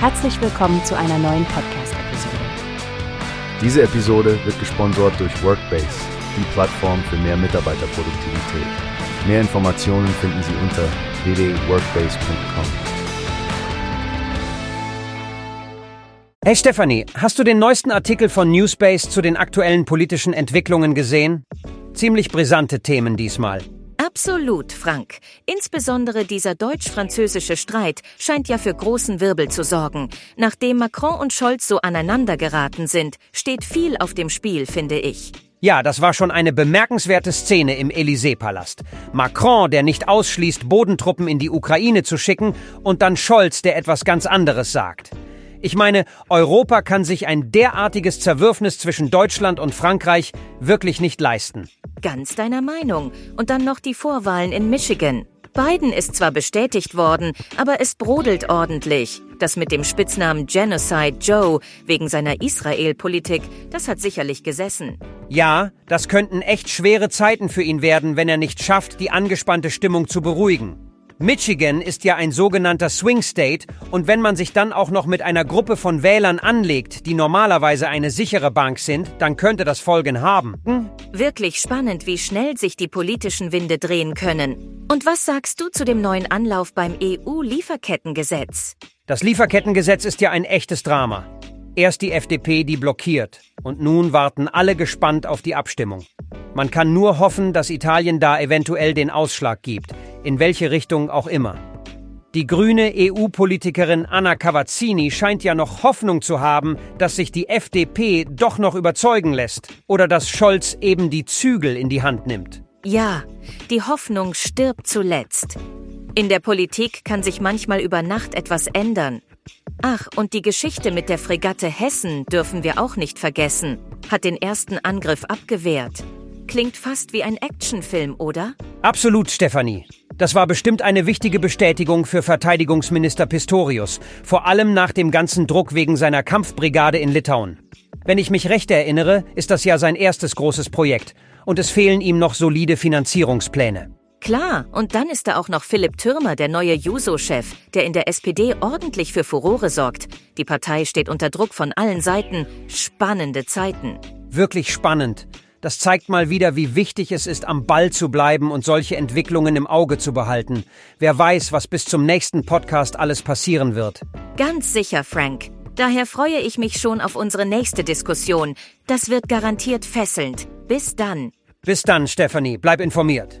Herzlich willkommen zu einer neuen Podcast-Episode. Diese Episode wird gesponsert durch Workbase, die Plattform für mehr Mitarbeiterproduktivität. Mehr Informationen finden Sie unter www.workbase.com. Hey Stefanie, hast du den neuesten Artikel von Newspace zu den aktuellen politischen Entwicklungen gesehen? Ziemlich brisante Themen diesmal. Absolut, Frank. Insbesondere dieser deutsch-französische Streit scheint ja für großen Wirbel zu sorgen. Nachdem Macron und Scholz so aneinander geraten sind, steht viel auf dem Spiel, finde ich. Ja, das war schon eine bemerkenswerte Szene im Élysée-Palast. Macron, der nicht ausschließt, Bodentruppen in die Ukraine zu schicken, und dann Scholz, der etwas ganz anderes sagt. Ich meine, Europa kann sich ein derartiges Zerwürfnis zwischen Deutschland und Frankreich wirklich nicht leisten. Ganz deiner Meinung. Und dann noch die Vorwahlen in Michigan. Biden ist zwar bestätigt worden, aber es brodelt ordentlich. Das mit dem Spitznamen Genocide Joe wegen seiner Israel-Politik, das hat sicherlich gesessen. Ja, das könnten echt schwere Zeiten für ihn werden, wenn er nicht schafft, die angespannte Stimmung zu beruhigen. Michigan ist ja ein sogenannter Swing State und wenn man sich dann auch noch mit einer Gruppe von Wählern anlegt, die normalerweise eine sichere Bank sind, dann könnte das Folgen haben. Hm? Wirklich spannend, wie schnell sich die politischen Winde drehen können. Und was sagst du zu dem neuen Anlauf beim EU-Lieferkettengesetz? Das Lieferkettengesetz ist ja ein echtes Drama. Erst die FDP, die blockiert. Und nun warten alle gespannt auf die Abstimmung. Man kann nur hoffen, dass Italien da eventuell den Ausschlag gibt in welche Richtung auch immer. Die grüne EU-Politikerin Anna Cavazzini scheint ja noch Hoffnung zu haben, dass sich die FDP doch noch überzeugen lässt oder dass Scholz eben die Zügel in die Hand nimmt. Ja, die Hoffnung stirbt zuletzt. In der Politik kann sich manchmal über Nacht etwas ändern. Ach, und die Geschichte mit der Fregatte Hessen dürfen wir auch nicht vergessen. Hat den ersten Angriff abgewehrt. Klingt fast wie ein Actionfilm, oder? Absolut, Stefanie. Das war bestimmt eine wichtige Bestätigung für Verteidigungsminister Pistorius, vor allem nach dem ganzen Druck wegen seiner Kampfbrigade in Litauen. Wenn ich mich recht erinnere, ist das ja sein erstes großes Projekt und es fehlen ihm noch solide Finanzierungspläne. Klar, und dann ist da auch noch Philipp Türmer, der neue Juso-Chef, der in der SPD ordentlich für Furore sorgt. Die Partei steht unter Druck von allen Seiten. Spannende Zeiten. Wirklich spannend. Das zeigt mal wieder, wie wichtig es ist, am Ball zu bleiben und solche Entwicklungen im Auge zu behalten. Wer weiß, was bis zum nächsten Podcast alles passieren wird. Ganz sicher, Frank. Daher freue ich mich schon auf unsere nächste Diskussion. Das wird garantiert fesselnd. Bis dann. Bis dann, Stephanie. Bleib informiert.